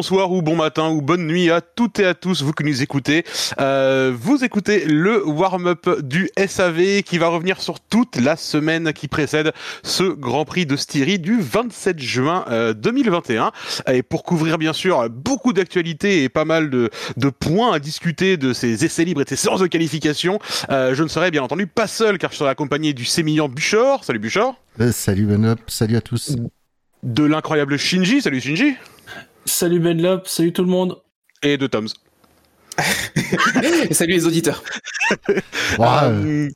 Bonsoir ou bon matin ou bonne nuit à toutes et à tous, vous qui nous écoutez. Euh, vous écoutez le warm-up du SAV qui va revenir sur toute la semaine qui précède ce Grand Prix de Styrie du 27 juin 2021. Euh, et pour couvrir bien sûr beaucoup d'actualités et pas mal de, de, points à discuter de ces essais libres et de ces séances de qualification, euh, je ne serai bien entendu pas seul car je serai accompagné du sémillant Buchor. Salut Buchor. Salut Benop, salut à tous de l'incroyable Shinji. Salut Shinji. Salut Benlop, salut tout le monde. Et de Toms. salut les auditeurs. Euh,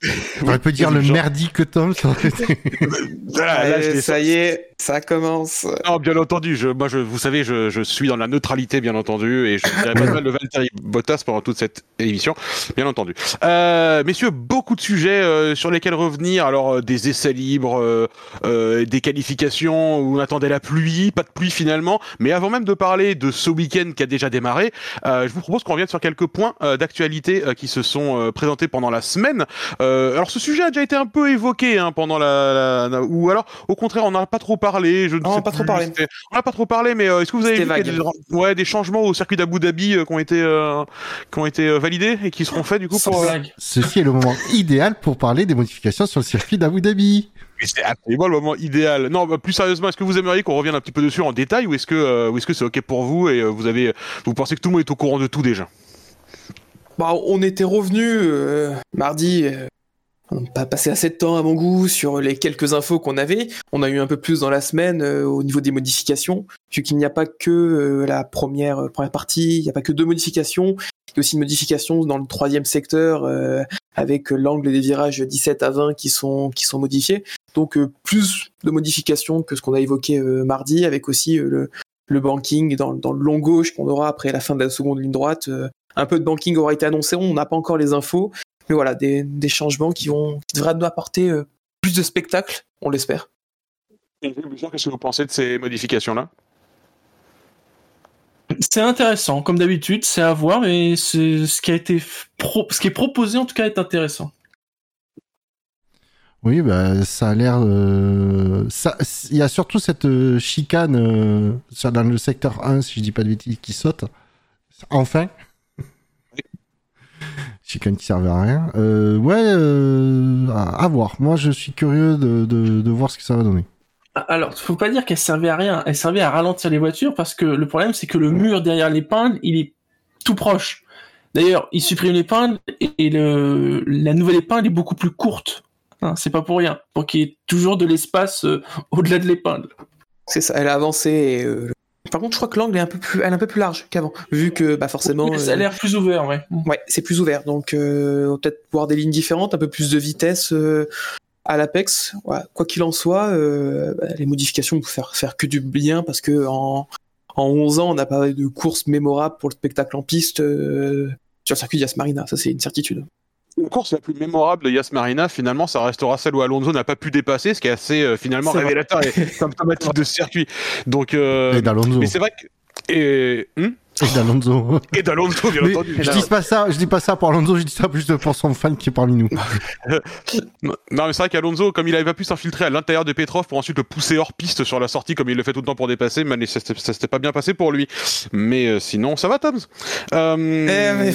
on peut dire le merdique Tom. Ça, ça y est, ça commence. Non, bien entendu. Je, moi, je, vous savez, je, je suis dans la neutralité, bien entendu, et je dirais pas mal de Valtteri Bottas pendant toute cette émission, bien entendu. Euh, messieurs, beaucoup de sujets euh, sur lesquels revenir. Alors, euh, des essais libres, euh, des qualifications où on attendait la pluie, pas de pluie finalement. Mais avant même de parler de ce week-end qui a déjà démarré, je vous propose qu'on revienne sur quelques points d'actualité qui se sont présentés pendant la semaine. alors, ce sujet a déjà été un peu évoqué hein, pendant la, la, ou alors, au contraire, on n'a pas trop parlé. Je ne sais pas trop parlé. On n'a pas trop parlé, mais est-ce que vous avez vu des, ouais, des changements au circuit d'Abu Dhabi qui ont été qui ont été validés et qui seront faits du coup pour. Ceci est le moment idéal pour parler des modifications sur le circuit d'Abu Dhabi. C'est absolument le moment idéal. Non, bah, plus sérieusement, est-ce que vous aimeriez qu'on revienne un petit peu dessus en détail ou est-ce que, euh, est-ce que c'est ok pour vous et euh, vous avez, vous pensez que tout le monde est au courant de tout déjà? Bah, on était revenu euh, mardi. on n'a pas passé assez de temps à mon goût sur les quelques infos qu'on avait. On a eu un peu plus dans la semaine au niveau des modifications, vu qu'il n'y a pas que la première, première partie, il n'y a pas que deux modifications. Il y a aussi une modification dans le troisième secteur avec l'angle des virages 17 à 20 qui sont, qui sont modifiés. Donc euh, plus de modifications que ce qu'on a évoqué euh, mardi, avec aussi euh, le, le banking dans, dans, le long gauche qu'on aura après la fin de la seconde ligne droite. Un peu de banking aura été annoncé, on n'a pas encore les infos, mais voilà, des, des changements qui, vont, qui devraient nous apporter plus de spectacle, on l'espère. Qu'est-ce que vous pensez de ces modifications-là? C'est intéressant, comme d'habitude, c'est à voir, mais ce qui a été ce qui est proposé en tout cas est intéressant. Oui, bah, ça a l'air. Euh, il y a surtout cette euh, chicane euh, dans le secteur 1, si je dis pas de bêtises, qui saute. Enfin. Chicane qui servait à rien. ouais, à, voir. Moi, je suis curieux de, de voir ce que ça va donner. Alors, faut pas dire qu'elle servait à rien. Elle servait à ralentir les voitures parce que le problème, c'est que le mur derrière l'épingle, il est tout proche. D'ailleurs, il supprime l'épingle et le, la nouvelle épingle est beaucoup plus courte. Hein, c'est pas pour rien. Pour qu'il y ait toujours de l'espace euh, au-delà de l'épingle. C'est ça, elle a avancé et, euh, Par contre, je crois que l'angle est un peu plus, elle est un peu plus large qu'avant, vu que bah forcément. ça a l'air plus ouvert, ouais. Ouais, c'est plus ouvert, donc euh, on va peut-être voir des lignes différentes, un peu plus de vitesse à l'Apex. Quoi qu'il en soit, euh, bah, les modifications vont faire, faire que du bien parce que en, en 11 ans, on n'a pas de course mémorable pour le spectacle en piste euh, sur le circuit Yas Marina. Ça, c'est une certitude. La course la plus mémorable de Yas Marina, finalement, ça restera celle où Alonso n'a pas pu dépasser, ce qui est assez euh, finalement révélateur et symptomatique de ce circuit. Donc, euh, mais c'est vrai que et hmm et d'Alonso. Et d'Alonso, bien entendu. Je dis pas ça, je dis pas ça pour Alonso, je dis ça juste pour son fan qui est parmi nous. non, mais c'est vrai qu'Alonso, comme il avait pas pu s'infiltrer à l'intérieur de Petrov pour ensuite le pousser hors piste sur la sortie, comme il le fait tout le temps pour dépasser, mais ça, s'était pas bien passé pour lui. Mais euh, sinon, ça va, Tom. Euh... Eh, mais...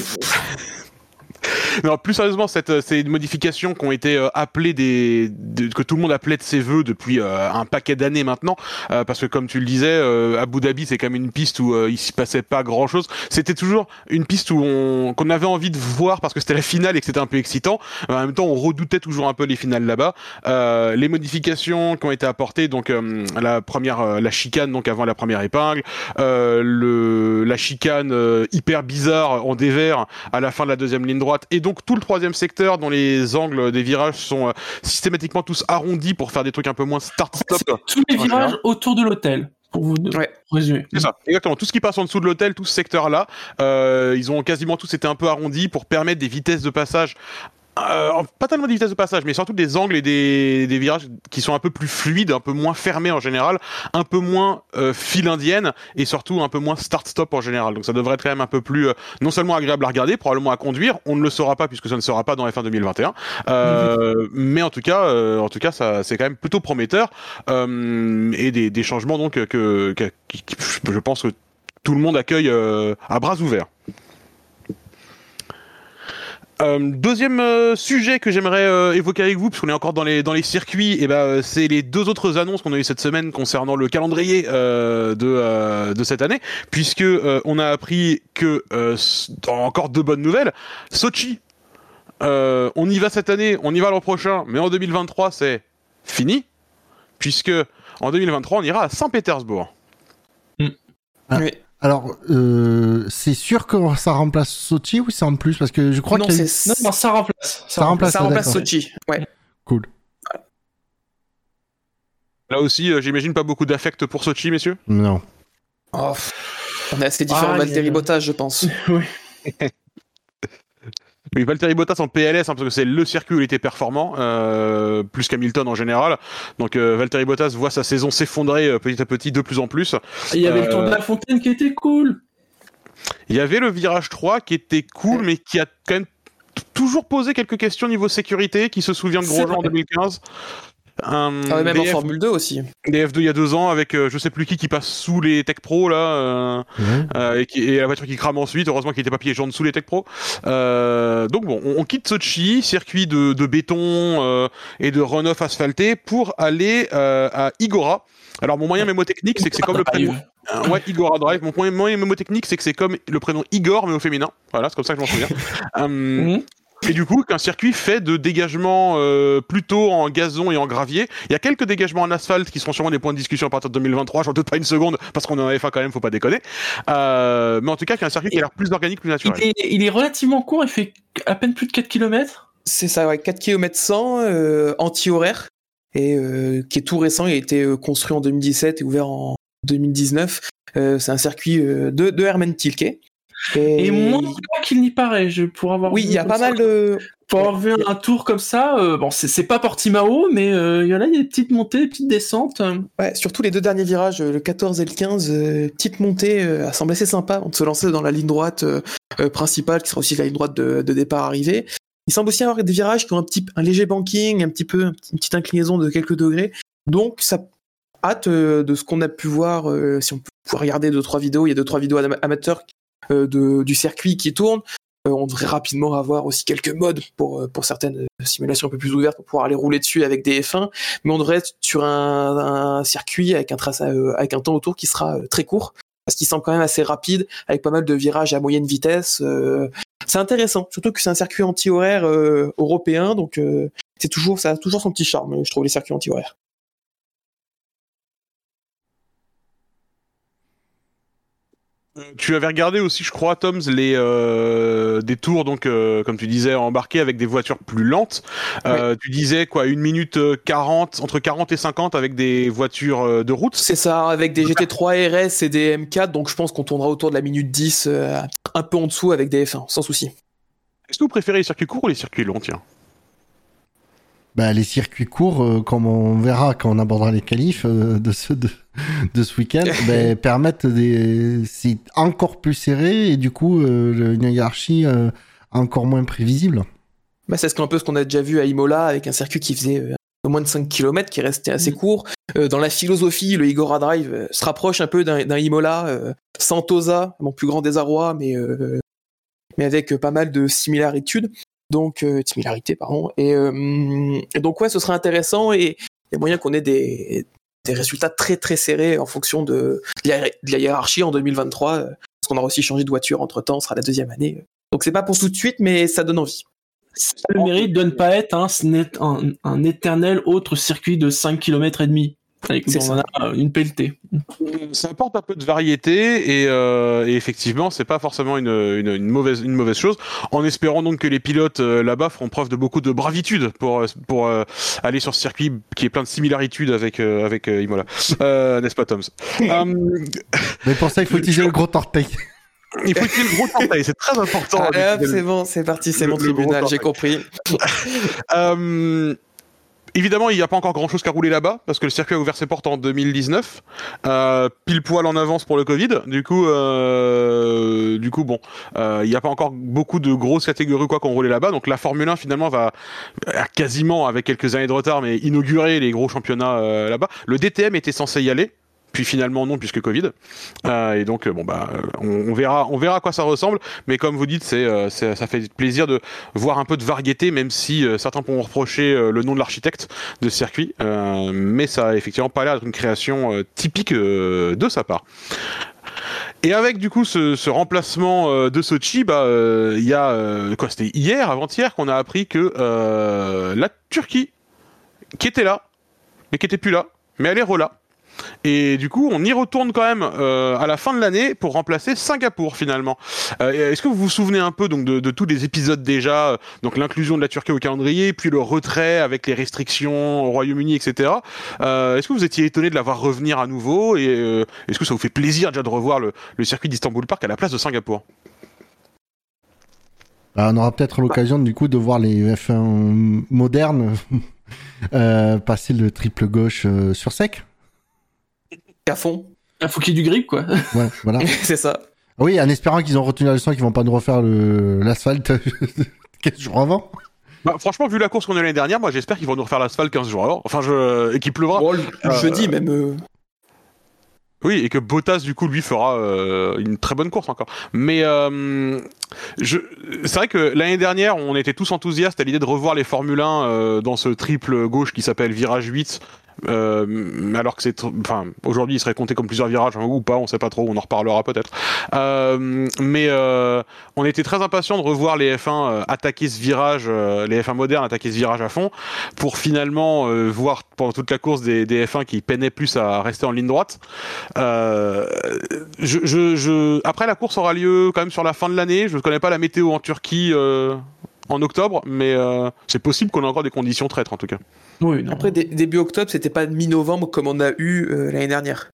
non, plus sérieusement, cette, ces modifications qui ont été euh, appelées des, que tout le monde appelait de ses voeux depuis euh, un paquet d'années maintenant, euh, parce que comme tu le disais, Abu Dhabi c'est quand même une piste où il s'y passait pas grand chose. C'était toujours une piste où on qu'on avait envie de voir parce que c'était la finale et que c'était un peu excitant. En même temps, on redoutait toujours un peu les finales là-bas. les modifications qui ont été apportées, donc la première, la chicane donc avant la première épingle, le la chicane hyper bizarre en dévers à la fin de la deuxième ligne droite et donc tout le troisième secteur dont les angles des virages sont euh, systématiquement tous arrondis pour faire des trucs un peu moins start-stop. Tous les virages autour de l'hôtel. Pour vous résumer. C'est ça, exactement. Tout ce qui passe en dessous de l'hôtel, tout ce secteur-là, euh, ils ont quasiment tous été un peu arrondis pour permettre des vitesses de passage euh, pas tellement des vitesses de passage, mais surtout des angles et des, virages qui sont un peu plus fluides, un peu moins fermés en général, un peu moins euh, file indienne et surtout un peu moins start-stop en général. Donc ça devrait être quand même un peu plus, euh, non seulement agréable à regarder, probablement à conduire. On ne le saura pas puisque ça ne sera pas dans F1 2021, euh, mais en tout cas, en tout cas, ça c'est quand même plutôt prometteur et des, changements donc que, je pense que tout le monde accueille à bras ouverts. Euh, deuxième euh, sujet que j'aimerais euh, évoquer avec vous, puisqu'on est encore dans les dans les circuits, et ben c'est les deux autres annonces qu'on a eu cette semaine concernant le calendrier de de cette année, puisque on a appris que encore deux bonnes nouvelles, Sochi, on y va cette année, on y va l'an prochain, mais en 2023 c'est fini, puisque en 2023 on ira à Saint-Pétersbourg. Mm. Oui. Alors, euh, c'est sûr que ça remplace Sochi ou c'est en plus? Parce que je crois que. Non, non, ça remplace. Ça, remplace, ça remplace Sochi, ouais. Cool. Là aussi, euh, j'imagine pas beaucoup d'affect pour Sochi, messieurs Non. Oh, on est assez différents ah, Valtteri Bottas, je pense. oui. Oui, Valtteri Bottas en PLS, hein, parce que c'est le circuit où il était performant, euh, plus qu'Hamilton en général. Donc euh, Valtteri Bottas voit sa saison s'effondrer euh, petit à petit de plus en plus. Il y avait le Tour de la Fontaine qui était cool. Il y avait le virage 3 qui était cool, mais qui a quand même toujours posé quelques questions niveau sécurité, qui se souvient de Grosjean en 2015. Un ah même en Formule 2 aussi. Des F2 il y a deux ans avec euh, je sais plus qui qui passe sous les Tech Pro là euh, euh, et, qui, et, la voiture qui crame ensuite. Heureusement qu'il était pas piégé en sous les Tech Pro. donc bon, on, on, quitte Sochi, circuit de, de béton et de runoff asphalté pour aller à Igora. Alors mon moyen mémotechnique c'est que c'est comme le prénom. ouais, Igora Drive. Mon moyen mémotechnique c'est que c'est comme le prénom Igor mais au féminin. Voilà, c'est comme ça que je m'en souviens. Mhm. Et du coup, qu'un circuit fait de dégagement euh, plutôt en gazon et en gravier. Il y a quelques dégagements en asphalte qui seront sûrement des points de discussion à partir de 2023. J'en doute pas une seconde parce qu'on est en F1 quand même, faut pas déconner. Euh, mais en tout cas, qu'un circuit qui a l'air plus organique, plus naturel. Il est, il est, relativement court, il fait à peine plus de 4 km. C'est ça, ouais, 4 km 100, euh, anti-horaire, et euh, qui est tout récent. Il a été euh, construit en 2017 et ouvert en 2019. c'est un circuit de, de Herman Tilke. Et, moins qu'il n'y paraît, je pour avoir oui, il y a pas mal de pour avoir vu un tour comme ça. Euh, bon, c'est pas Portimao, mais euh, il y en a, il y a des petites montées, des petites descentes. Ouais, surtout les deux derniers virages, le 14 et le 15, euh, petite montée, euh, semble assez sympa. On se lancer dans la ligne droite principale, qui sera aussi la ligne droite de, de départ arrivée. Il semble aussi avoir des virages qui ont un petit, un léger banking, un petit peu, une petite inclinaison de quelques degrés. Donc, ça hâte de ce qu'on a pu voir. si on peut regarder deux trois vidéos, il y a deux trois vidéos amateurs euh, de, du circuit qui tourne. Euh, on devrait rapidement avoir aussi quelques modes pour, euh, pour certaines simulations un peu plus ouvertes pour pouvoir aller rouler dessus avec des F1, mais on devrait être sur un, un circuit avec un trace, avec un temps autour qui sera très court parce qu'il semble quand même assez rapide avec pas mal de virages à moyenne vitesse. c'est intéressant, surtout que c'est un circuit anti-horaire européen, donc c'est toujours ça a toujours son petit charme, je trouve les circuits anti-horaires. Tu avais regardé aussi, je crois, Toms, les euh, des tours, donc euh, comme tu disais, embarqués avec des voitures plus lentes. Euh, Tu disais quoi, une minute 40, entre 40 et 50 avec des voitures de route? C'est ça, avec des GT3 RS et des M4. Donc je pense qu'on tournera autour de la minute 10, euh, un peu en dessous avec des F1, sans souci. Est-ce que vous préférez les circuits courts ou les circuits longs, tiens? Bah, les circuits courts, euh, comme on verra quand on abordera les qualifs euh, de ce de, de ce week-end, bah, permettent des c'est encore plus serré et du coup euh, une hiérarchie encore moins prévisible. Bah, c'est un peu ce qu'on a déjà vu à Imola avec un circuit qui faisait moins de 5 km qui restait assez mm. court. dans la philosophie, le Igora Drive se rapproche un peu d'un Imola, Santosa, mon plus grand désarroi, mais mais avec pas mal de similarités donc euh, similarité pardon. Et, euh, donc ouais ce serait intéressant et il y a moyen qu'on ait des, des résultats très très serrés en fonction de, la, hiérarchie en 2023 euh, parce qu'on aura aussi changé de voiture entre temps ce sera la deuxième année. Donc c'est pas pour tout de suite mais ça donne envie. Le mérite de ne pas être un, un, un éternel autre circuit de 5 km et demi c'est une pelletée. Ça apporte un peu de variété et, euh, et effectivement, c'est pas forcément une, une, une, mauvaise, une mauvaise chose. En espérant donc que les pilotes euh, là-bas feront preuve de beaucoup de bravitude pour, euh, pour euh, aller sur ce circuit qui est plein de similarités avec, euh, avec Imola. N'est-ce pas, Toms? Mais pour ça, il faut utiliser le gros orteil. Il faut utiliser le gros orteil, c'est très important. Allez hop, c'est bon, c'est parti, c'est mon tribunal, j'ai compris. euh, Évidemment, il n'y a pas encore grand chose qu'à rouler là-bas, parce que le circuit a ouvert ses portes en 2019, euh, pile poil en avance pour le Covid. Du coup, euh, du coup, bon, euh, il n'y a pas encore beaucoup de grosses catégories quoi qu'on roulait là-bas. Donc la Formule 1 finalement va quasiment, avec quelques années de retard, mais inaugurer les gros championnats euh, là-bas. Le DTM était censé y aller, puis finalement non puisque Covid. Euh, et donc bon bah on, on, verra on verra à quoi ça ressemble. Mais comme vous dites c'est euh, ça fait plaisir de voir un peu de variété même si euh, certains pourront reprocher euh, le nom de l'architecte de circuit. Euh, mais ça a effectivement pas l'air d'être une création euh, typique de sa part. Et avec du coup ce, ce remplacement euh, de Sochi, bah il euh, y a euh, quoi C'était hier, avant-hier, qu'on a appris que la Turquie, qui était là, mais qui était plus là, mais elle est relà. Et du coup, on y retourne quand même euh, à la fin de l'année pour remplacer Singapour finalement. Euh, Est-ce que vous vous souvenez un peu donc de, tous les épisodes déjà, euh, donc l'inclusion de la Turquie au calendrier, puis le retrait avec les restrictions au Royaume-Uni, etc. Est-ce que vous étiez étonné de la voir revenir à nouveau et est-ce que ça vous fait plaisir déjà de revoir le, le circuit d'Istanbul Park à la place de Singapour? Bah, On aura peut-être l'occasion du coup de voir les F1 modernes passer le triple gauche sur sec à fond. Il faut qu'il y ait du grip, quoi. Ouais, voilà. c'est ça. Oui, en espérant qu'ils ont retenu la leçon et qu'ils vont pas nous refaire l'asphalte 15 jours avant. Bah, franchement, vu la course qu'on a l'année dernière, moi j'espère qu'ils vont nous refaire l'asphalte 15 jours avant. Enfin, je... et qu'il pleuvra. Bon, euh... jeudi même. Euh... Oui, et que Bottas, du coup, lui fera euh, une très bonne course encore. Mais euh, je... c'est vrai que l'année dernière, on était tous enthousiastes à l'idée de revoir les Formule 1 euh, dans ce triple gauche qui s'appelle Virage 8. Euh, alors que c'est, enfin, aujourd'hui, il serait compté comme plusieurs virages hein, ou pas, on sait pas trop, on en reparlera peut-être. Euh, mais euh, on était très impatients de revoir les F1 attaquer ce virage, les F1 modernes attaquer ce virage à fond, pour finalement voir pendant toute la course des, des, F1 qui peinaient plus à rester en ligne droite. Je, je, je... Après, la course aura lieu quand même sur la fin de l'année. Je ne connais pas la météo en Turquie en octobre, mais euh, c'est possible qu'on ait encore des conditions traîtres en tout cas. Oui, non. Après, début octobre, c'était pas mi-novembre comme on a eu euh, l'année dernière.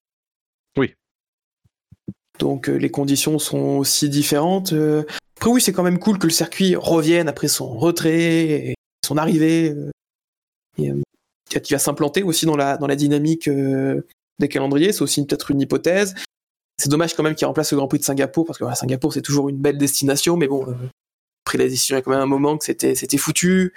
Oui. Donc euh, les conditions sont aussi différentes. Après, oui, c'est quand même cool que le circuit revienne après son retrait et son arrivée. Et, qui va s'implanter aussi dans la, dans la dynamique des calendriers. C'est aussi peut-être une hypothèse. C'est dommage quand même qu'il remplace le Grand Prix de Singapour parce que voilà, Singapour c'est toujours une belle destination, mais bon, pris la décision il y a quand même un moment que c'était c'était foutu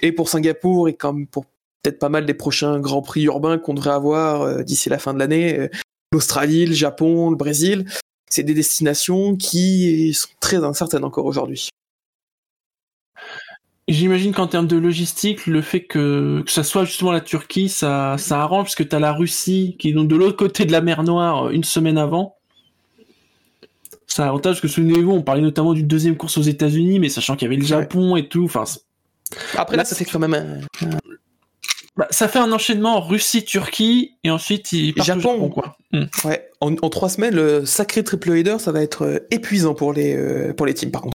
et pour Singapour et comme pour peut-être pas mal des prochains grands prix urbains qu'on devrait avoir euh, d'ici la fin de l'année euh, l'Australie le Japon le Brésil c'est des destinations qui sont très incertaines encore aujourd'hui J'imagine qu'en termes de logistique, le fait que, que ça soit justement la Turquie, ça, ça arrange parce que tu as la Russie qui est donc de l'autre côté de la mer Noire une semaine avant ça avantage que souvenez-vous, on parlait notamment d'une deuxième course aux États-Unis, mais sachant qu'il y avait le Japon et tout. Enfin, après là, ça fait quand même. Un... Bah, ça fait un enchaînement Russie-Turquie et ensuite il part Japon, Japon quoi. Mm. Ouais, en, en, trois semaines, le sacré triple header, ça va être épuisant pour les euh, pour les teams par contre.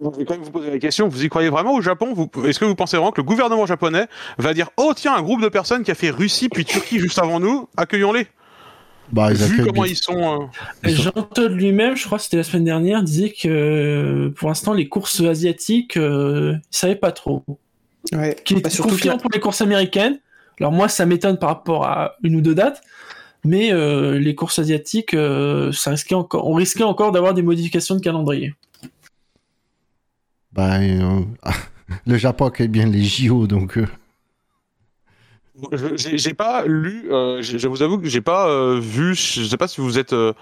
Je vais quand même vous poser la question, vous y croyez vraiment au Japon? Est-ce que vous pensez vraiment que le gouvernement japonais va dire Oh tiens, un groupe de personnes qui a fait Russie puis Turquie juste avant nous, accueillons-les bah, ils Vu comment ils sont. Euh... Jean-Claude lui-même, je crois que c'était la semaine dernière, disait que pour l'instant, les courses asiatiques, euh, il savait pas trop. Ouais. Qu'il était bah, confiant pour les courses américaines. Alors, moi, ça m'étonne par rapport à une ou deux dates. Mais euh, les courses asiatiques, euh, ça risquait encore, on risquait encore d'avoir des modifications de calendrier. Bah, le Japon accueille bien les JO, donc j'ai pas lu, euh, je vous avoue que j'ai pas euh, vu, je sais pas si vous êtes euh,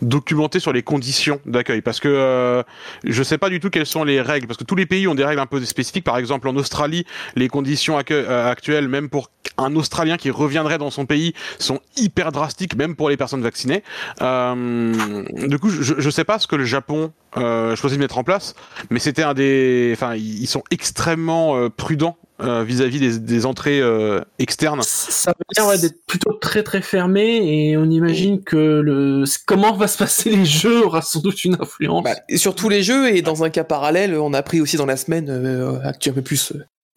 documenté sur les conditions d'accueil, parce que euh, je sais pas du tout quelles sont les règles, parce que tous les pays ont des règles un peu spécifiques. Par exemple, en Australie, les conditions actuelles, même pour un Australien qui reviendrait dans son pays, sont hyper drastiques, même pour les personnes vaccinées. du coup, je, je sais pas ce que le Japon euh, choisi de mettre en place, mais c'était un des, enfin, ils sont extrêmement euh, prudents vis-à-vis -vis des, des, entrées euh, externes. Ça veut dire ouais, d'être plutôt très très fermé et on imagine que le comment va se passer les jeux aura sans doute une influence. Bah, sur tous les jeux et dans un cas parallèle, on a appris aussi dans la semaine euh, un peu plus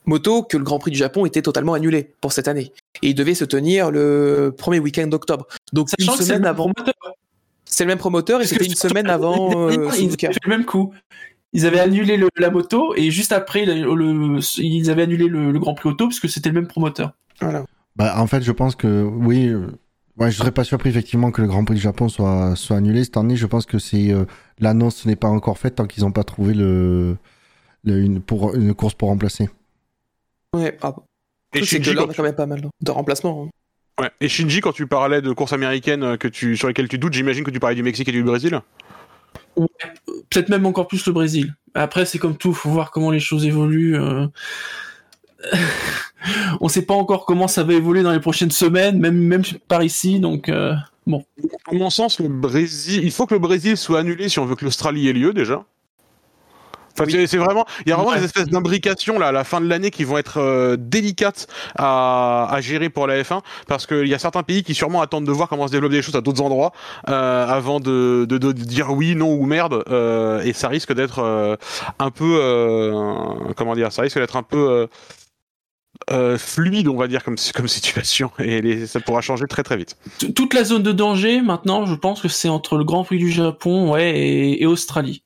moto que le Grand Prix du Japon était totalement annulé pour cette année et il devait se tenir le premier week-end d'octobre. Donc Sachant une semaine avant. C'est le même promoteur et c'était une semaine avant euh, avaient fait le même coup. Ils avaient annulé le- la moto et juste après, le, le- ils avaient annulé le, le Grand Prix auto parce que c'était le même promoteur. Voilà. Bah, en fait, je pense que oui. euh, Ouais, je serais pas surpris effectivement que le Grand Prix du Japon soit soit annulé cette année. Je pense que c'est euh, l'annonce n'est pas encore faite tant qu'ils n'ont pas trouvé le, le- une pour une course pour remplacer. Ouais, ah, Et c'est que là, on a quand même pas mal de remplacements. hein. Ouais. Et Shinji, quand tu parlais de courses américaines euh, que tu, sur lesquelles tu doutes, j'imagine que tu parlais du Mexique et du Brésil. Peut-être même encore plus le Brésil. Après, c'est comme tout, faut voir comment les choses évoluent. euh. On sait pas encore comment ça va évoluer dans les prochaines semaines, même même par ici, donc. euh, À mon sens, le Brésil, il faut que le Brésil soit annulé si on veut que l'Australie ait lieu déjà. Enfin, Oui. c'est- vraiment, il y a vraiment Ouais. des espèces d'imbrications là à la fin de l'année qui vont être euh, délicates à, à gérer pour la F1 parce qu'il y a certains pays qui sûrement attendent de voir comment se développent les choses à d'autres endroits euh, avant de, de, de dire oui, non ou merde euh, et ça risque d'être euh, un peu, euh, comment dire, ça risque d'être un peu euh, euh, fluide, on va dire comme comme situation et les- ça pourra changer très très vite. Toute la zone de danger, maintenant, je pense que c'est entre le Grand Prix du Japon, ouais, et, et Australie.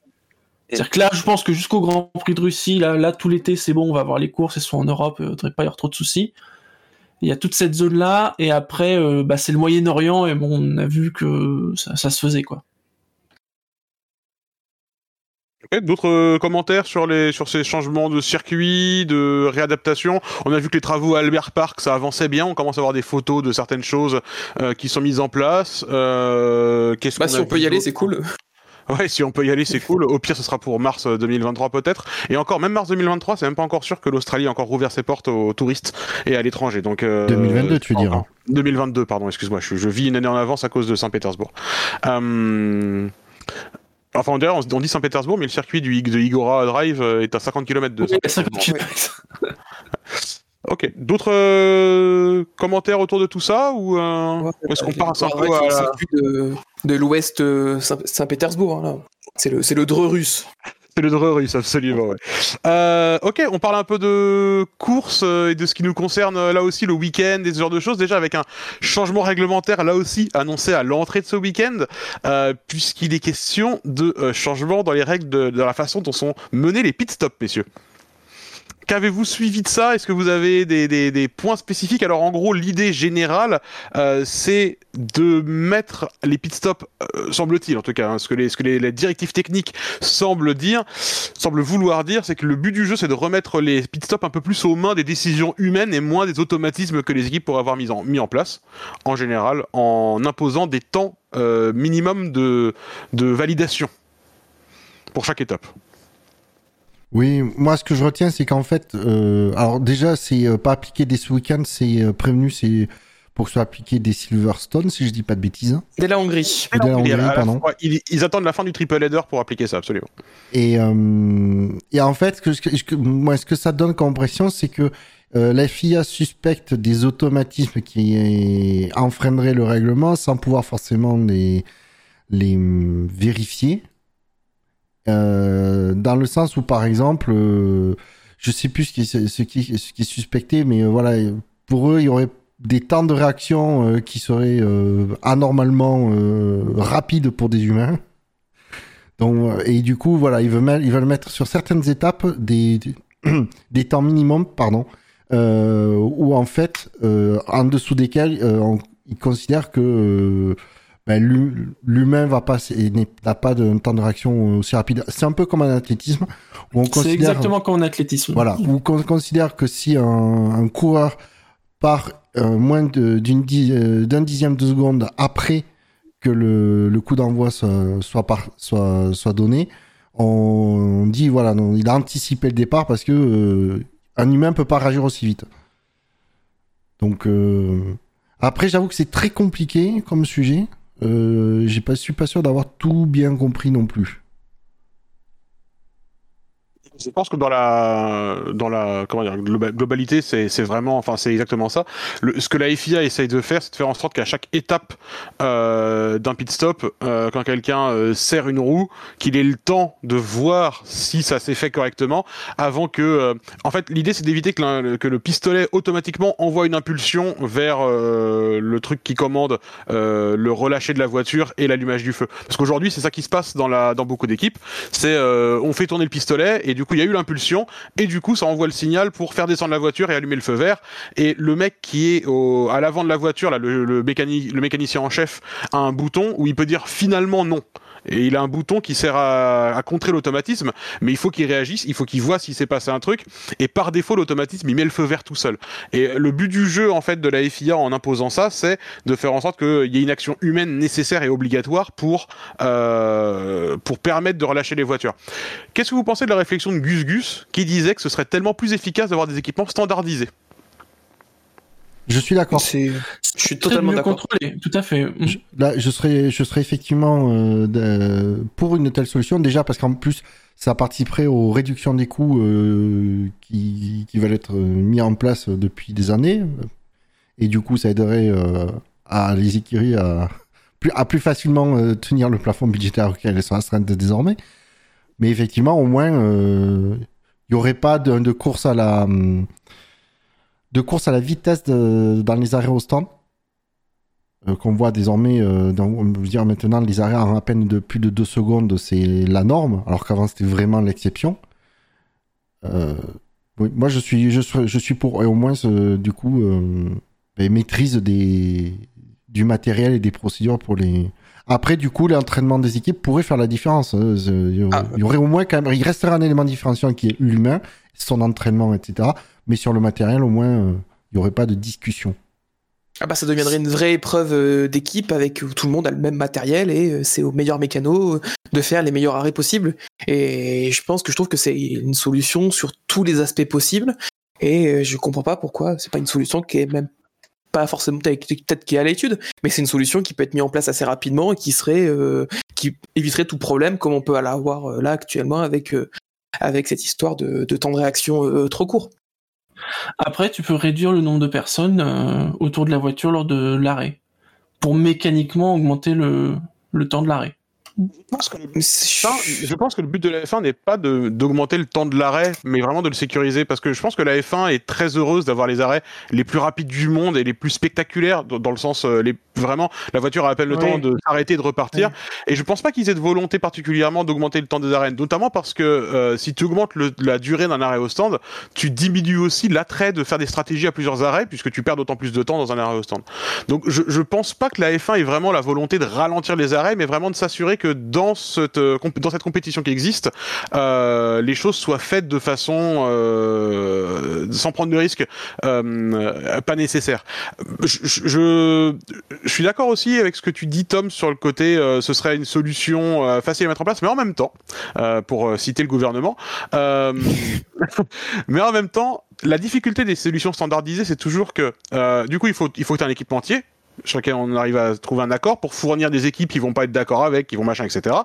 C'est-à-dire que là, je pense que jusqu'au Grand Prix de Russie, là, là tout l'été, c'est bon, on va avoir les courses, elles sont en Europe, il ne devrait pas y avoir trop de soucis. Il y a toute cette zone-là, et après, euh, bah, c'est le Moyen-Orient, et bon, on a vu que ça, ça se faisait, quoi. D'autres euh, commentaires sur les sur ces changements de circuit, de réadaptation? On a vu que les travaux à Albert Park ça avançait bien. On commence à avoir des photos de certaines choses euh, qui sont mises en place. Euh, Qu'est-ce Bah, qu'on si on peut y aller, c'est cool. Ouais, si on peut y aller, c'est cool. Au pire, ce sera pour mars euh, 2023 peut-être. Et encore, même mars 2023, c'est même pas encore sûr que l'Australie a encore rouvert ses portes aux touristes et à l'étranger. Donc euh, 2022, tu veux dire. encore. 2022, pardon, excuse-moi, je, je vis une année en avance à cause de Saint-Pétersbourg. Euh, Enfin, d'ailleurs, on, on dit Saint-Pétersbourg, mais le circuit du, de Igora Drive euh, est à 50 km de Saint-Pétersbourg. 50 Ouais. Ok. D'autres euh, commentaires autour de tout ça ou euh, est-ce qu'on passe un peu à la- de, de l'ouest euh, Saint- Saint-Pétersbourg. hein. C'est le, le Dreux russe. C'est le dreux russe, absolument. Ouais. Euh, ok, on parle un peu de course euh, et de ce qui nous concerne euh, là aussi le week-end et ce genre de choses. Déjà avec un changement réglementaire là aussi annoncé à l'entrée de ce week-end, euh, puisqu'il est question de euh, changement dans les règles de, de la façon dont sont menés les pit stops, messieurs. Qu'avez-vous suivi de ça? Est-ce que vous avez des, points spécifiques? Alors en gros, l'idée générale, euh, c'est de mettre les pit stops, euh, semble-t-il en tout cas, hein, ce que, les, directives techniques semblent dire, semblent vouloir dire, c'est que le but du jeu, c'est de remettre les pit stops un peu plus aux mains des décisions humaines et moins des automatismes que les équipes pourraient avoir mis en, place, en général, en imposant des temps euh, minimum de validation pour chaque étape. Oui, moi ce que je retiens, c'est qu'en fait, euh, alors déjà, c'est euh, pas appliqué dès ce week-end, c'est euh, prévenu, c'est pour que ce soit appliqué des Silverstone, si je dis pas de bêtises. hein. Dès la Hongrie. Dès la Et Hongrie, la- pardon. ils, ils attendent la fin du triple header pour appliquer ça, absolument. Et, euh, et en fait, ce que, ce que- moi, ce que ça donne comme impression, c'est que euh, la FIA suspecte des automatismes qui enfreineraient le règlement sans pouvoir forcément les, les hum, vérifier. Euh, dans le sens où, par exemple, euh, je sais plus ce qui, est, suspecté, mais euh, voilà, pour eux, il y aurait des temps de réaction euh, qui seraient anormalement rapides pour des humains. Donc, et du coup, voilà, ils veulent, mettre, sur certaines étapes des, temps minimum, pardon, où en fait, en dessous desquels ils considèrent que ben, l'hu- l'humain va pas n'a pas de temps de réaction aussi rapide. C'est un peu comme en athlétisme où on C'est exactement comme en athlétisme. voilà, où on considère que si un, un coureur part euh, moins d'une euh, d'un dixième de seconde après que le, le coup d'envoi soit, soit, par- soit, soit donné, on dit voilà, non, il a anticipé le départ parce que euh, un humain peut pas réagir aussi vite. Donc euh, après, j'avoue que c'est très compliqué comme sujet. Euh, j'ai pas, suis pas sûr d'avoir tout bien compris non plus. Je pense que dans la dans la comment dire globalité, c'est vraiment enfin c'est exactement ça. Le, ce que la FIA essaye de faire, c'est de faire en sorte qu'à chaque étape euh, d'un pit stop, euh, quand quelqu'un euh, serre une roue, qu'il ait le temps de voir si ça s'est fait correctement avant que. euh, en fait, l'idée c'est d'éviter que, que le pistolet automatiquement envoie une impulsion vers euh, le truc qui commande euh, le relâcher de la voiture et l'allumage du feu. Parce qu'aujourd'hui, c'est ça qui se passe dans la dans beaucoup d'équipes. C'est on fait tourner le pistolet et du coup il y a eu l'impulsion et du coup ça envoie le signal pour faire descendre la voiture et allumer le feu vert. Et le mec qui est au, à l'avant de la voiture, là, le, le mécanicien en chef, a un bouton où il peut dire finalement non. Et il a un bouton qui sert à, contrer l'automatisme, mais il faut qu'il réagisse, il faut qu'il voit s'il s'est passé un truc. Et par défaut, l'automatisme, il met le feu vert tout seul. Et le but du jeu, en fait, de la FIA en imposant ça, c'est de faire en sorte qu'il y ait une action humaine nécessaire et obligatoire pour euh, pour permettre de relâcher les voitures. Qu'est-ce que vous pensez de la réflexion de Gus Gus qui disait que ce serait tellement plus efficace d'avoir des équipements standardisés? Je suis d'accord. C'est, je suis totalement d'accord. contrôlé, tout à fait. Je, là, je serais, je serais effectivement euh, de- pour une telle solution, déjà parce qu'en plus, ça participerait aux réductions des coûts euh, qui, qui veulent être euh, mis en place depuis des années. Et du coup, ça aiderait euh, à les écuries à plus, à plus facilement euh, tenir le plafond budgétaire auquel elles sont astreintes désormais. Mais effectivement, au moins, euh, il n'y aurait pas de, de course à la de course à la vitesse de- dans les arrêts au stand euh, qu'on voit désormais, euh, dans, on veut dire maintenant, les arrêts en à peine de plus de deux secondes, c'est la norme, alors qu'avant c'était vraiment l'exception. Euh, oui, moi, je suis, je suis, je suis pour, et au moins, du coup, ben, maîtrise des, du matériel et des procédures pour les. Après, du coup, l'entraînement des équipes pourrait faire la différence. hein. C'est- Il y, aurait, Ah. il y aurait au moins quand même, il resterait un élément différenciant qui est l'humain, son entraînement, etc. Mais sur le matériel, au moins, euh, il n'y aurait pas de discussion. Ah bah ça deviendrait une vraie épreuve euh, d'équipe avec où tout le monde a le même matériel et euh, c'est aux meilleurs mécanos euh, de faire les meilleurs arrêts possibles. Et je pense que je trouve que c'est une solution sur tous les aspects possibles. Et euh, je comprends pas pourquoi c'est pas une solution qui est même pas forcément peut-être qui est à l'étude, mais c'est une solution qui peut être mise en place assez rapidement et qui serait euh, qui éviterait tout problème comme on peut l'avoir euh, là actuellement avec euh, avec cette histoire de, temps de réaction euh, trop court. Après, tu peux réduire le nombre de personnes euh, autour de la voiture lors de l'arrêt pour mécaniquement augmenter le, le temps de l'arrêt. Je pense que le but de la F1 n'est pas d'augmenter le temps de l'arrêt, mais vraiment de le sécuriser, parce que je pense que la F1 est très heureuse d'avoir les arrêts les plus rapides du monde et les plus spectaculaires, dans, dans le sens euh, les vraiment la voiture a à peine le Oui. temps de s'arrêter de repartir. Et je pense pas qu'ils aient de volonté particulièrement d'augmenter le temps des arènes, notamment parce que euh, si tu augmentes le- la durée d'un arrêt au stand, tu diminues aussi l'attrait de faire des stratégies à plusieurs arrêts, puisque tu perds d'autant plus de temps dans un arrêt au stand. Donc je, je pense pas que la F1 ait vraiment la volonté de ralentir les arrêts, mais vraiment de s'assurer que dans cette, euh, dans cette compétition qui existe, euh, les choses soient faites de façon euh, sans prendre de risques euh, pas nécessaires. Je, je, je- suis d'accord aussi avec ce que tu dis, Tom, sur le côté euh, ce serait une solution euh, facile à mettre en place, mais en même temps, euh, pour euh, citer le gouvernement, mais en même temps, la difficulté des solutions standardisées, c'est toujours que du coup, il faut il faut que tu un équipementier sur lequel on arrive à trouver un accord pour fournir des équipes qui vont pas être d'accord avec, qui vont machin, etc.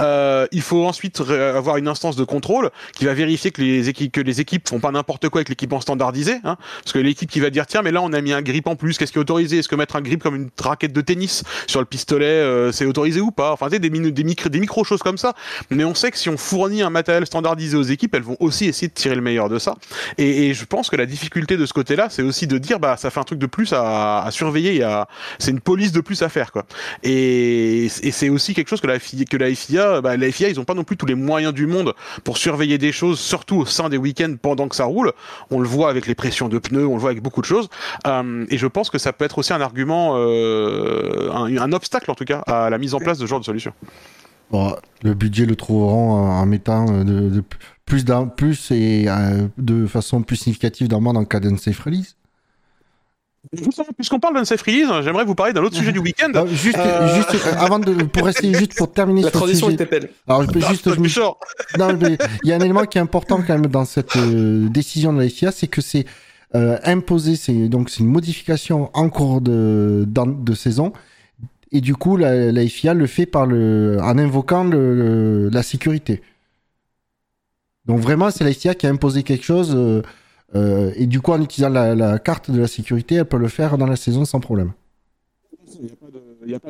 Euh, il faut ensuite avoir une instance de contrôle qui va vérifier que les équipes que les équipes font pas n'importe quoi avec l'équipement standardisé, hein, parce que l'équipe qui va dire tiens mais là on a mis un grip en plus, qu'est-ce qui est autorisé? Est-ce que mettre un grip comme une raquette de tennis sur le pistolet euh, c'est autorisé ou pas? Enfin des, des micro des micro choses comme ça. Mais on sait que si on fournit un matériel standardisé aux équipes, elles vont aussi essayer de tirer le meilleur de ça. Et, et je pense que la difficulté de ce côté-là, c'est aussi de dire bah ça fait un truc de plus à, à surveiller, et à- c'est une police de plus à faire quoi. Et, c'est aussi quelque chose que la FIA, que la FIA, bah, la FIA, ils ont pas non plus tous les moyens du monde pour surveiller des choses, surtout au sein des week-ends pendant que ça roule. On le voit avec les pressions de pneus, on le voit avec beaucoup de choses. Euh, et je pense que ça peut être aussi un argument, euh, un, obstacle en tout cas à la mise en place de ce genre de solution. Le budget le trouveront en mettant euh, de, de plus, plus et de façon plus significative dans le cas d'unsafe release. Justement, Puisqu'on parle d'un safe release, j'aimerais vous parler d'un autre sujet du week-end. Euh, juste, Euh. juste avant de, pour rester juste pour terminer La sur transition sujet. était belle. Alors, je peux Ah, juste, je me- non, mais il y a un élément qui est important quand même dans cette euh, décision de la FIA, c'est que c'est euh, imposé, c'est donc c'est une modification en cours de, dans- de saison, et du coup la, la FIA le fait par le, en invoquant le, le- la sécurité. Donc vraiment, c'est la FIA qui a imposé quelque chose. Euh, et du coup, en utilisant la, la carte de la sécurité, elle peut le faire dans la saison sans problème.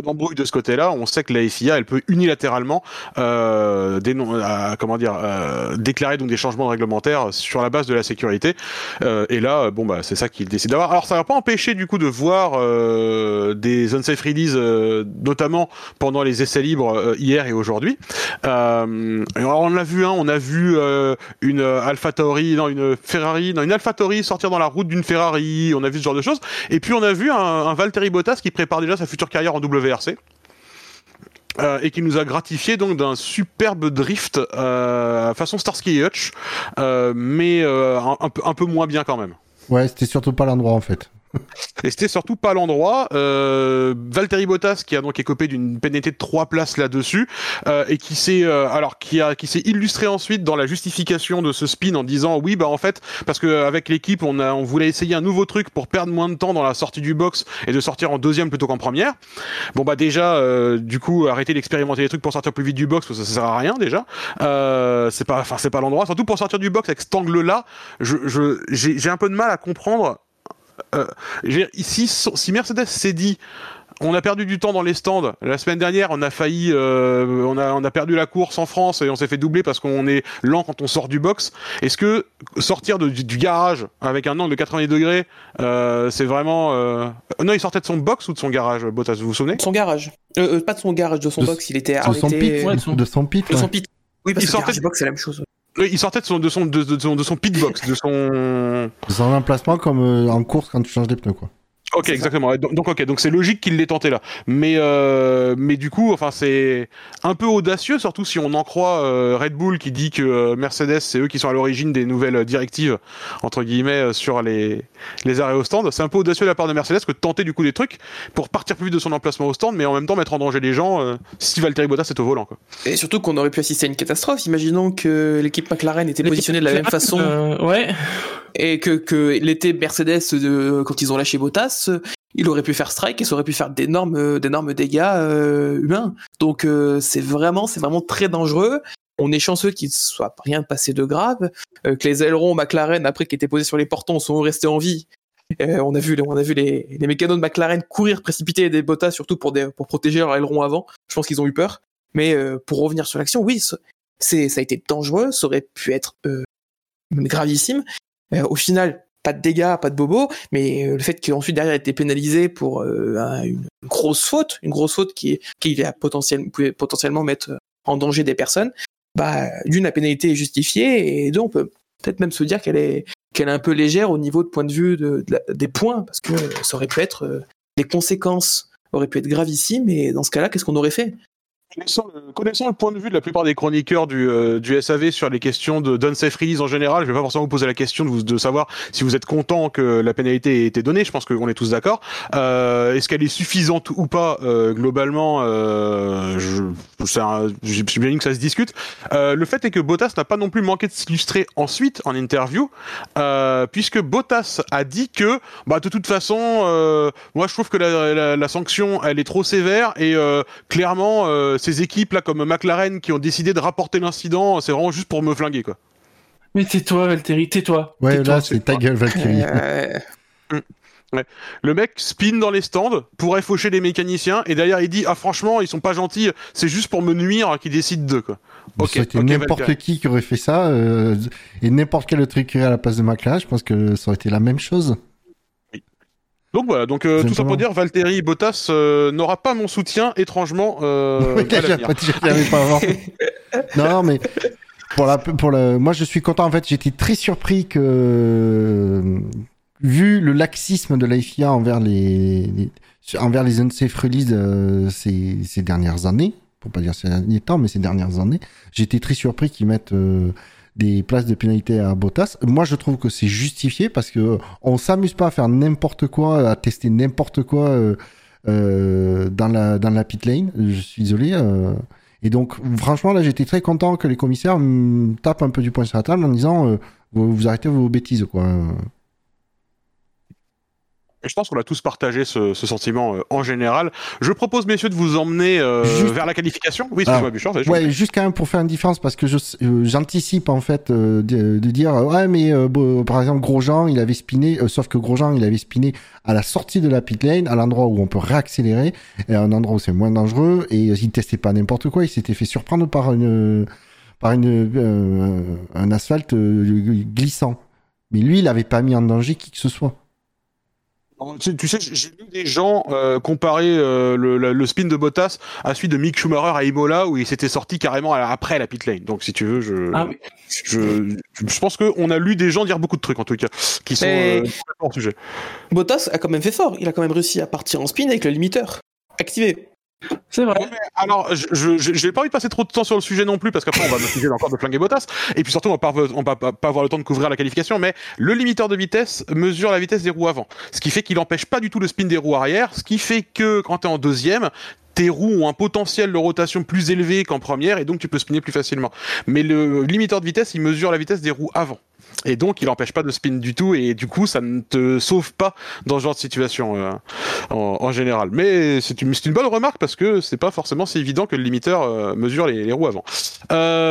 D'embrouille de ce côté-là. On sait que la FIA, elle peut unilatéralement euh, euh, comment dire, euh, déclarer donc des changements réglementaires sur la base de la sécurité. Euh, et là, euh, bon bah c'est ça qu'il décide d'avoir. Alors ça va pas empêcher du coup de voir euh, des unsafe releases, notamment pendant les essais libres hier et aujourd'hui. Alors on a vu un, on a vu une Alpha Tauri, non une Ferrari, non une Alpha Tauri sortir dans la route d'une Ferrari. On a vu ce genre de choses. Et puis on a vu un, un Valtteri Bottas qui prépare déjà sa future carrière en WRC. Euh, et qui nous a gratifié donc d'un superbe drift euh, façon Starsky et Hutch, euh, mais un, un peu, un peu moins bien quand même. Ouais, c'était surtout pas l'endroit en fait. Et c'était surtout pas l'endroit. Euh, Valtteri Bottas qui a donc écopé d'une pénalité de trois places là-dessus euh, et qui s'est euh, alors qui a qui s'est illustré ensuite dans la justification de ce spin en disant oui bah en fait parce que avec l'équipe on a on voulait essayer un nouveau truc pour perdre moins de temps dans la sortie du box et de sortir en deuxième plutôt qu'en première. Bon bah déjà euh, du coup arrêter d'expérimenter les trucs pour sortir plus vite du box parce que ça sert à rien déjà. Euh, c'est pas enfin c'est pas l'endroit surtout pour sortir du box avec cet angle là. Je j'ai un peu de mal à comprendre euh, si Mercedes s'est dit, on a perdu du temps dans les stands. La semaine dernière, on a failli, euh, on a, on a perdu la course en France et on s'est fait doubler parce qu'on est lent quand on sort du box. Est-ce que sortir de- du, du garage avec un angle de 90 degrés, euh, c'est vraiment euh... Non, il sortait de son box ou de son garage, Bottas, vous vous souvenez? De son garage. Euh, euh, pas de son garage, de son De- box, il était De arrêté. son pit, ouais, de son- de son pit. De son pit. Oui, parce Il que sortait garage box, c'est la même chose. Oui, Il sortait de son, de son, de, de son, de son pit box, de son. De son emplacement comme euh, en course quand tu changes des pneus quoi. Ok, exactement. Donc, donc, ok, donc c'est logique qu'il l'ait tenté là. Mais euh, mais du coup, enfin c'est un peu audacieux, surtout si on en croit euh, Red Bull qui dit que euh, Mercedes c'est eux qui sont à l'origine des nouvelles directives entre guillemets euh, sur les les arrêts au stand. C'est un peu audacieux de la part de Mercedes que de tenter du coup des trucs pour partir plus vite de son emplacement au stand, mais en même temps mettre en danger les gens euh, si Valtteri Bottas est au volant. Quoi. Et surtout qu'on aurait pu assister à une catastrophe. Imaginons que l'équipe McLaren était positionnée de la même façon Euh, ouais. et que, que l'était Mercedes euh, quand ils ont lâché Bottas, il aurait pu faire strike et ça aurait pu faire d'énormes euh, d'énormes dégâts euh, humains. Donc euh, c'est vraiment c'est vraiment très dangereux. On est chanceux qu'il ne soit rien passé de grave, que les ailerons McLaren après qui étaient posés sur les portons sont restés en vie. On a vu on a vu les, mécanos de McLaren courir précipiter des Bottas surtout pour pour protéger leurs ailerons avant. Je pense qu'ils ont eu peur. Mais pour revenir sur l'action, oui, ce- c'est ça a été dangereux, ça aurait pu être gravissime. Au final, pas de dégâts, pas de bobos, mais euh, le fait qu'ensuite derrière il a été pénalisé pour euh, un- une grosse faute, une grosse faute qui, qui potentiellement, mettre en danger des personnes, bah, d'une, la pénalité est justifiée, et deux, on peut peut-être même se dire qu'elle est, qu'elle est un peu légère au niveau de point de vue de, des points, parce que ça aurait pu être, euh, les conséquences auraient pu être gravissimes, et dans ce cas-là, qu'est-ce qu'on aurait fait? Connaissant le, point de vue de la plupart des chroniqueurs du, euh, du SAV sur les questions de d'unsafe release en général, je vais pas forcément vous poser la question de, vous, de savoir si vous êtes content que la pénalité ait été donnée. Je pense qu'on est tous d'accord. Euh, Est-ce qu'elle est suffisante ou pas euh, globalement euh, je, un- J'ai j'ai bien que ça se discute. Euh, le fait est que Bottas n'a pas non plus manqué de s'illustrer ensuite en interview, puisque Bottas a dit que, bah de toute façon, moi je trouve que la, la, la sanction elle est trop sévère et clairement ces équipes là comme McLaren qui ont décidé de rapporter l'incident, c'est vraiment juste pour me flinguer quoi. Mais tais-toi, Valtteri, tais-toi. Ouais, là c'est ta gueule Valkyrie. Euh, Le mec spin dans les stands pour faucher les mécaniciens et derrière il dit ah franchement ils sont pas gentils, c'est juste pour me nuire qu'ils décident d'eux quoi. Ok, ça aurait été ok, n'importe qui qui aurait fait ça euh, et n'importe quel autre écurie à la place de McLaren, je pense que ça aurait été la même chose. Donc voilà, donc euh, tout ça Simplement. pour dire Valtteri Bottas euh, n'aura pas mon soutien étrangement euh, pas avant. non, mais pour la, pour le, moi je suis content. En fait, j'étais très surpris que, vu le laxisme de la FIA envers les, les- envers les unsafe release euh, ces, ces dernières années, pour pas dire ces derniers temps, mais ces dernières années, j'étais très surpris qu'ils mettent euh, des places de pénalité à Bottas. Moi, je trouve que c'est justifié parce que on s'amuse pas à faire n'importe quoi, à tester n'importe quoi. euh, euh, dans la dans la pit lane. Je suis désolé. euh, et donc, franchement, là, j'étais très content que les commissaires me tapent un peu du poing sur la table en disant vous, vous arrêtez vos bêtises, quoi. Je pense qu'on a tous partagé ce, ce sentiment euh, en général. Je propose, messieurs, de vous emmener euh, Juste- vers la qualification. Oui, Ah. excuse-moi, Bouchard, vas-y. Ouais, juste quand même pour faire une différence parce que euh, j'anticipe en fait de, de dire ouais mais bon, par exemple Grosjean il avait spiné sauf que Grosjean il avait spiné à la sortie de la pit lane à l'endroit où on peut réaccélérer et à un endroit où c'est moins dangereux et il testait pas n'importe quoi il s'était fait surprendre par une par une euh, un asphalte glissant mais lui il avait pas mis en danger qui que ce soit Tu, tu sais, j'ai vu des gens euh, comparer euh, le, le- le spin de Bottas à celui de Mick Schumacher à Imola où il s'était sorti carrément à- après la pit lane. Donc, si tu veux, je, Ah je, je pense qu'on a lu des gens dire beaucoup de trucs en tout cas qui sont Mais- euh, sujet. Bottas a quand même fait fort. Il a quand même réussi à partir en spin avec le limiteur activé. C'est vrai. Alors, je j'ai pas envie de passer trop de temps sur le sujet non plus parce qu'après on va m'accuser encore de flinguer Bottas et puis surtout on on va pas, pas avoir le temps de couvrir la qualification. Mais le limiteur de vitesse mesure la vitesse des roues avant, ce qui fait qu'il empêche pas du tout le spin des roues arrière, ce qui fait que quand t'es en deuxième tes roues ont un potentiel de rotation plus élevé qu'en première et donc tu peux spinner plus facilement. Mais le limiteur de vitesse, il mesure la vitesse des roues avant. Et donc, il empêche pas de spin du tout, et du coup, ça ne te sauve pas dans ce genre de situation euh, en, en général. Mais c'est une, c'est une bonne remarque parce que c'est pas forcément si évident que le limiteur euh, mesure les, les roues avant.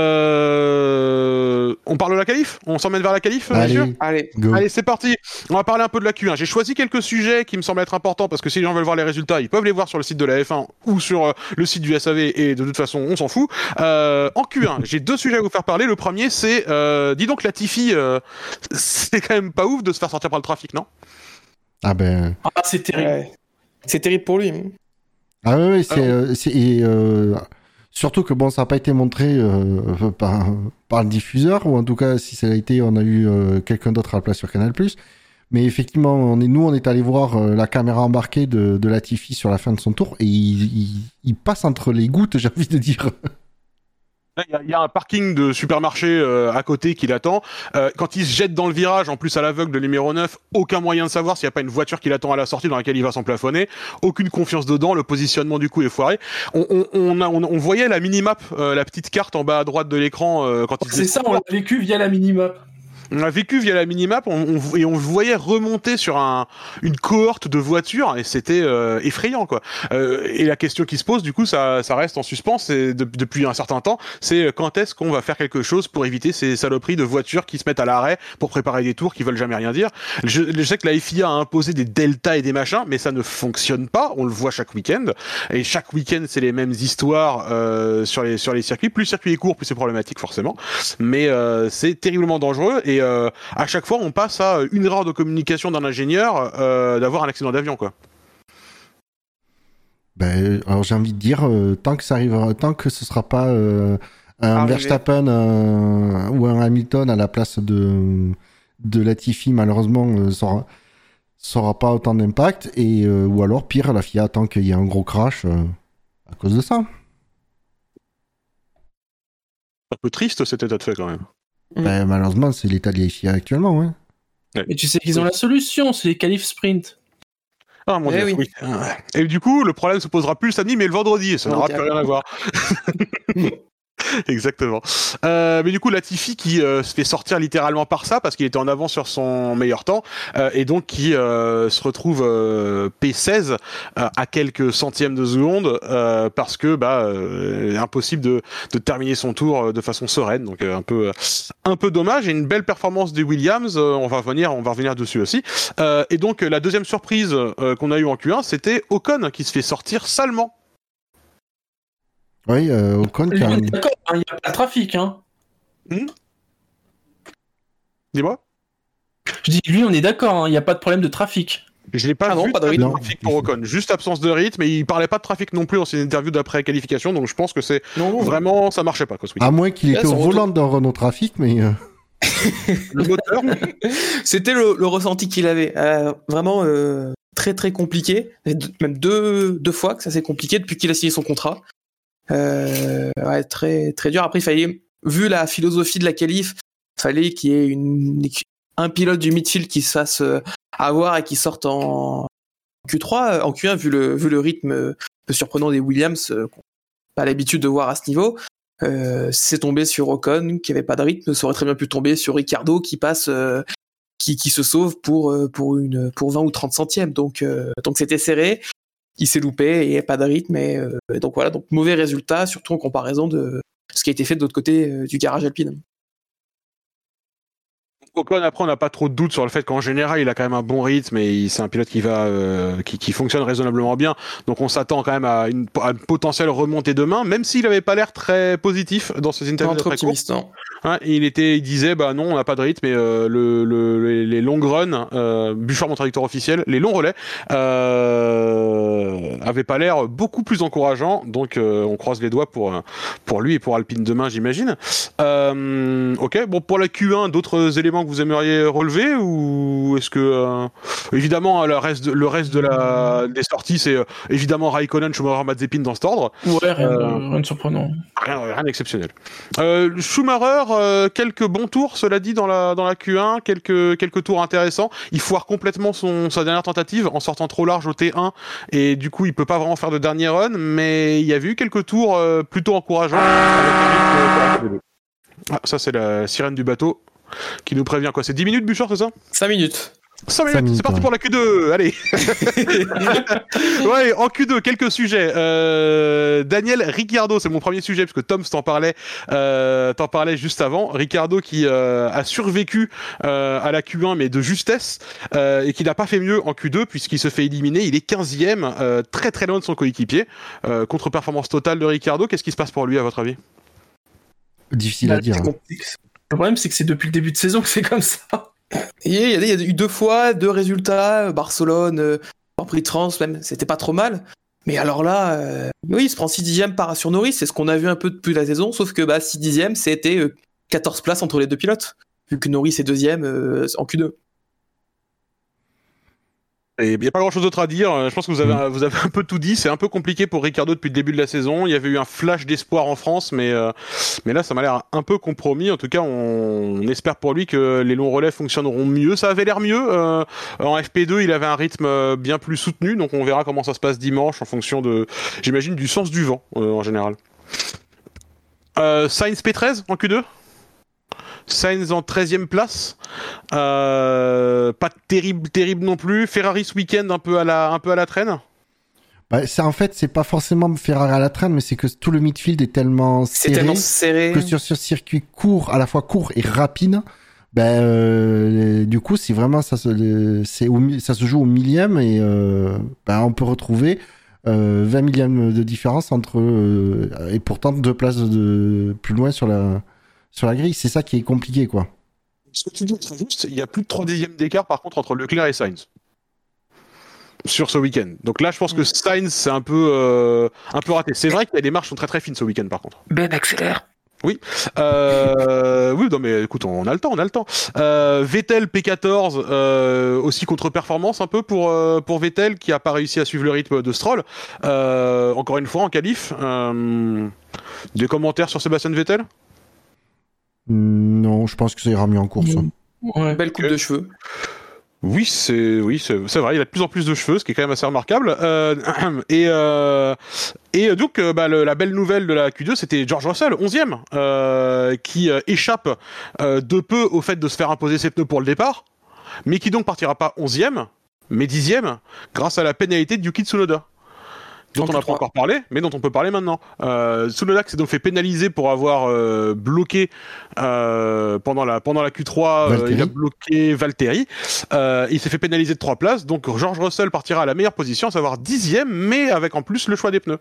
Euh, on parle de la qualif? On s'emmène vers la qualif, allez Allez. go Allez, c'est parti. On va parler un peu de la Q1. J'ai choisi quelques sujets qui me semblent être importants parce que si les gens veulent voir les résultats, ils peuvent les voir sur le site de la F1 ou sur euh, le site du SAV et de toute façon, on s'en fout. Euh, en Q1, j'ai deux sujets à vous faire parler. Le premier, c'est, euh, dis donc, la Tiffy, euh, c'est quand même pas ouf de se faire sortir par le trafic, non? Ah ben Ah, c'est terrible. Ouais. C'est terrible pour lui. Ah oui, c'est, Alors- euh, euh, surtout que bon, ça n'a pas été montré euh, par, par le diffuseur, ou en tout cas, si ça a été, on a eu euh, quelqu'un d'autre à la place sur Canal+. Mais effectivement, on est, nous, on est allé voir euh, la caméra embarquée de, de Latifi sur la fin de son tour, et il, il, il passe entre les gouttes, j'ai envie de dire. Il y, a- il y a un parking de supermarché euh, à côté qui l'attend. Euh, quand il se jette dans le virage, en plus à l'aveugle de numéro 9, aucun moyen de savoir s'il n'y a pas une voiture qui l'attend à la sortie dans laquelle il va s'emplafonner. Aucune confiance dedans. Le positionnement du coup est foiré. On, on, on, a- on, on voyait la minimap, euh, la petite carte en bas à droite de l'écran euh, quand il C'est ça, on l'a vécu via la minimap. On a vécu via la minimap on, on- et on voyait remonter sur un, une cohorte de voitures et c'était euh, effrayant quoi. Euh, et la question qui se pose du coup ça, ça reste en suspens de- depuis un certain temps c'est quand est-ce qu'on va faire quelque chose pour éviter ces saloperies de voitures qui se mettent à l'arrêt pour préparer des tours qui veulent jamais rien dire? Je, je sais que la FIA a imposé des deltas et des machins mais ça ne fonctionne pas on le voit chaque week-end et chaque week-end c'est les mêmes histoires euh, sur les sur les circuits plus le circuit est court plus c'est problématique forcément mais euh, c'est terriblement dangereux et euh, à chaque fois on passe à une erreur de communication d'un ingénieur euh, d'avoir un accident d'avion quoi. Ben, alors j'ai envie de dire, euh, tant que ça arrivera, tant que ce sera pas un Arrivé. Verstappen euh, ou un Hamilton à la place de de Latifi, malheureusement, euh, ça aura, ça aura pas autant d'impact. Et euh, ou alors pire, la FIA attend qu'il y ait un gros crash à cause de ça. Un peu triste cet état de fait quand même. Mm. Ben, malheureusement, c'est l'état de la FIA actuellement. Ouais. Mais tu sais qu'ils ont la solution, c'est les qualifs sprint. Ah mon Eh dieu. oui. oui. Et du coup, le problème se posera plus le samedi, mais le vendredi, et ça n'aura Ok. plus rien à voir. Exactement. Euh, mais du coup, Latifi qui euh, se fait sortir littéralement par ça parce qu'il était en avance sur son meilleur temps euh, et donc qui euh, se retrouve euh, P16 euh, à quelques centièmes de seconde parce que bah impossible de, de terminer son tour de façon sereine. Donc un peu un peu dommage et une belle performance des Williams. on va revenir on va revenir dessus aussi. Et donc la deuxième surprise qu'on a eu en Q1, c'était Ocon qui se fait sortir salement. Oui, euh, Ocon Lui, qui a on est d'accord, hein, il n'y a pas de trafic. Hein. Dis-moi. Je dis, lui, on est d'accord, hein, il n'y a pas de problème de trafic. Je l'ai pas Ah non, vu pas de rythme. trafic pour Ocon, juste absence de rythme, et il parlait pas de trafic non plus dans ses interviews d'après qualification, donc je pense que c'est Non, vraiment ça marchait pas quoi ce à moins qu'il Là, était au son volant d'un Renault Trafic, mais euh, Le moteur, C'était le, le ressenti qu'il avait. Euh, vraiment euh, très très compliqué. Et Même deux, deux fois que ça s'est compliqué depuis qu'il a signé son contrat. Euh, ouais, très très dur. Après, il fallait, vu la philosophie de la qualif, fallait qu'il y ait une, un pilote du midfield qui se fasse euh, avoir et qui sorte en Q3, euh, en Q1, vu le, vu le rythme euh, surprenant des Williams, euh, qu'on pas l'habitude de voir à ce niveau. Euh, c'est tombé sur Ocon qui avait pas de rythme, ça aurait très bien pu tomber sur Ricardo qui passe euh, qui, qui se sauve pour pour une pour 20 ou 30 centièmes. Donc donc c'était serré. Il s'est loupé et pas de rythme. Et, donc voilà, donc mauvais résultat, surtout en comparaison de ce qui a été fait de l'autre côté du garage alpine. Ocon, après, on n'a pas trop de doute sur le fait qu'en général, il a quand même un bon rythme et c'est un pilote qui va, euh, qui, qui, fonctionne raisonnablement bien. Donc, on s'attend quand même à une, à une potentielle remontée demain, même s'il n'avait pas l'air très positif dans ses interviews. Optimiste. Hein, il était, il disait, bah non, on n'a pas de rythme, mais euh, le, le, les, longs runs, euh, Bouchard, mon traducteur officiel, les longs relais, euh, avaient pas l'air beaucoup plus encourageants. Donc, euh, on croise les doigts pour pour lui et pour Alpine demain, j'imagine. Ok, bon pour la Q1, d'autres éléments que vous aimeriez relever ou est-ce que euh, évidemment le reste de, le reste de la des sorties, c'est évidemment Raikkonen, Schumacher, Mazepin dans cet ordre. Ouais, rien, rien de surprenant. Rien, rien d'exceptionnel. Schumacher. Euh, quelques bons tours, cela dit, dans la, dans la Q1, quelques, quelques tours intéressants. Il foire complètement son, sa dernière tentative en sortant trop large au T1 et du coup il peut pas vraiment faire de dernier run, mais il y a eu quelques tours euh, plutôt encourageants. ah, ça c'est la sirène du bateau qui nous prévient quoi C'est 10 minutes Bouchard, c'est ça? 5 minutes. 5 minutes, c'est parti pour la Q2, allez Ouais, en Q2, quelques sujets. Euh, Daniel Ricciardo, c'est mon premier sujet, parce que Tom t'en parlait, euh, t'en parlait juste avant. Ricciardo qui euh, a survécu euh, à la Q1, mais de justesse, euh, et qui n'a pas fait mieux en Q2, puisqu'il se fait éliminer. Il est 15ème, euh, très très loin de son coéquipier. Contre-performance totale de Ricciardo, qu'est-ce qui se passe pour lui, à votre avis? Difficile à dire. Hein. Le problème, c'est que c'est depuis le début de saison que c'est comme ça. Il y, a, eu deux fois, deux résultats, Barcelone, euh, Prix de France même, c'était pas trop mal. Mais alors là, euh, oui, il se prend 6 dixièmes par sur Norris, c'est ce qu'on a vu un peu depuis la saison, sauf que bah, 6 dixièmes, c'était euh, 14 places entre les deux pilotes, vu que Norris est deuxième euh, en Q2. Et il n'y a pas grand chose d'autre à dire. Je pense que vous avez, mm. vous avez un peu tout dit. C'est un peu compliqué pour Ricardo depuis le début de la saison. Il y avait eu un flash d'espoir en France, mais, euh, mais là, ça m'a l'air un peu compromis. En tout cas, on, on, espère pour lui que les longs relais fonctionneront mieux. Ça avait l'air mieux. Euh, en FP2, il avait un rythme euh, bien plus soutenu. Donc, on verra comment ça se passe dimanche en fonction de, j'imagine, du sens du vent euh, en général. Euh, Sainz P13 en Q2 Sainz en 13e place. Euh, pas terrible, terrible non plus. Ferrari ce week-end un peu à la, un peu à la traîne. Bah, c'est en fait, c'est pas forcément Ferrari à la traîne, mais c'est que tout le midfield est tellement serré, tellement serré. que sur ce circuit court, à la fois court et rapide, ben euh, du coup, si vraiment ça se, c'est ça se joue au millième et euh, ben, on peut retrouver euh, 20 millièmes de différence entre euh, et pourtant deux places de plus loin sur la sur la grille. C'est ça qui est compliqué, quoi. Ce que tu dis est très juste. Il y a plus de 3 dixièmes d'écart, par contre, entre Leclerc et Sainz. Sur ce week-end. Donc là, je pense que Sainz, c'est un peu, euh, un peu raté. C'est vrai que les marches sont très très fines ce week-end, par contre. Ben accélère. Oui, euh, oui, non mais écoute, on a le temps, on a le temps. Euh, Vettel P14 euh, aussi contre-performance un peu pour euh, pour Vettel qui a pas réussi à suivre le rythme de Stroll. Euh, encore une fois en qualif. Euh, des commentaires sur Sébastien Vettel? Non, je pense que ça ira mieux en course. Mmh. Ouais, belle coupe de cheveux. Oui, c'est oui, c'est vrai. Il a de plus en plus de cheveux, ce qui est quand même assez remarquable. Euh, et euh, et donc, euh, bah, le, la belle nouvelle de la Q2, c'était George Russell, 11e, euh, qui euh, échappe de peu au fait de se faire imposer ses pneus pour le départ, mais qui donc partira pas 11e, mais 10e, grâce à la pénalité de Yuki Tsunoda dont on n'a pas encore parlé, mais dont on peut parler maintenant. Euh, Tsunoda s'est donc fait pénaliser pour avoir euh, bloqué euh, pendant la pendant la Q3, euh, il a bloqué Valtteri. Euh, il s'est fait pénaliser de trois places, donc George Russell partira à la meilleure position, à savoir dixième, mais avec en plus le choix des pneus.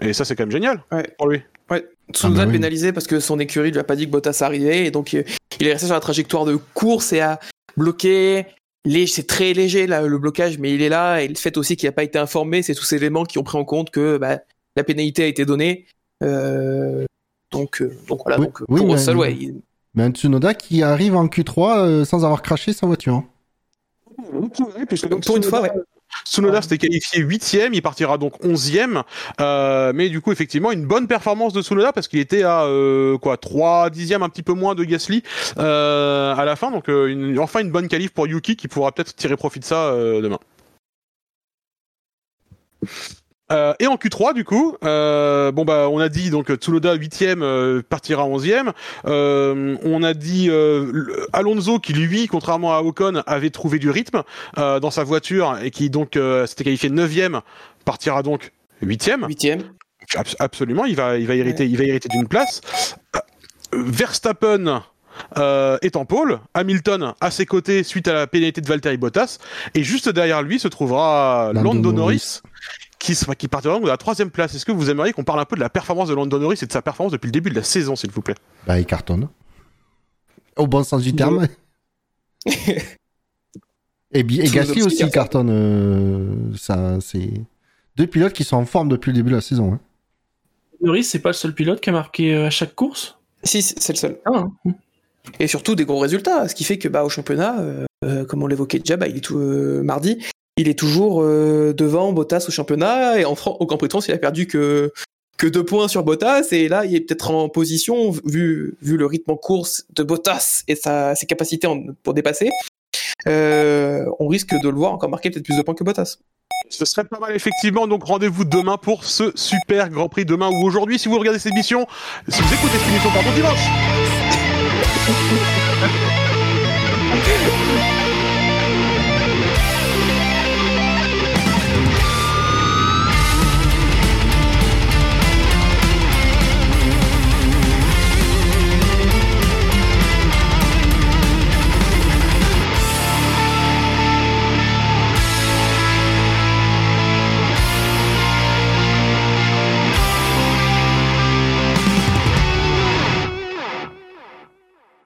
Et ça, c'est quand même génial ouais. pour lui. Ouais. Tsunoda ah bah oui. pénalisé parce que son écurie lui a pas dit que Bottas arrivait, et donc il est resté sur la trajectoire de course et a bloqué c'est très léger là, le blocage, mais il est là. Et le fait aussi qu'il n'a pas été informé, c'est tous ces éléments qui ont pris en compte que bah, la pénalité a été donnée. Euh, donc, euh, donc voilà. Oui, donc, oui, pour mais, Russell, ouais. Il... Mais un Tsunoda qui arrive en Q3 euh, sans avoir craché sa voiture. Donc pour une fois, ouais. Tsunoda s'était qualifié huitième, il partira donc onzième, euh, mais du coup effectivement une bonne performance de Tsunoda parce qu'il était à euh, quoi trois dixièmes, un petit peu moins de Gasly euh, à la fin, donc euh, une, enfin une bonne qualif pour Yuki qui pourra peut-être tirer profit de ça euh, demain. Euh, et en Q3 du coup, euh, bon bah on a dit donc Tsunoda 8 e partira 11 e on a dit Alonso qui lui, contrairement à Ocon, avait trouvé du rythme dans sa voiture et qui donc s'était qualifié 9 e partira donc 8 e 8 e Absolument, il va il va hériter il va hériter d'une place. Verstappen euh, est en pôle, Hamilton à ses côtés suite à la pénalité de Valtteri Bottas, et juste derrière lui se trouvera Lando, Norris, qui, qui partira donc de la troisième place. Est-ce que vous aimeriez qu'on parle un peu de la performance de Norris et de sa performance depuis le début de la saison, s'il vous plaît? Bah, il cartonne. Au bon sens du terme. et, Gasly aussi cartonne. Euh, ça, c'est deux pilotes qui sont en forme depuis le début de la saison. Hein. Norris, c'est pas le seul pilote qui a marqué euh, à chaque course? Si, c'est le seul. Ah. Et surtout des gros résultats, ce qui fait que bah, au championnat, euh, comme on l'évoquait déjà, bah, il est tout euh, mardi, il est toujours euh, devant Bottas au championnat et en au Grand Prix de France, il a perdu que deux points sur Bottas et là il est peut-être en position vu le rythme en course de Bottas et ses capacités pour dépasser, on risque de le voir encore marquer peut-être plus de points que Bottas. Ce serait pas mal effectivement, donc rendez-vous demain pour ce super Grand Prix demain ou aujourd'hui si vous regardez cette émission, si vous écoutez cette émission pardon dimanche.